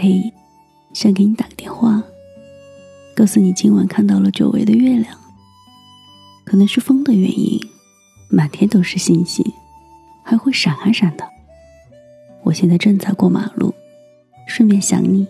嘿想给你打个电话告诉你今晚看到了久违的月亮。可能是风的原因满天都是星星还会闪啊闪的。我现在正在过马路顺便想你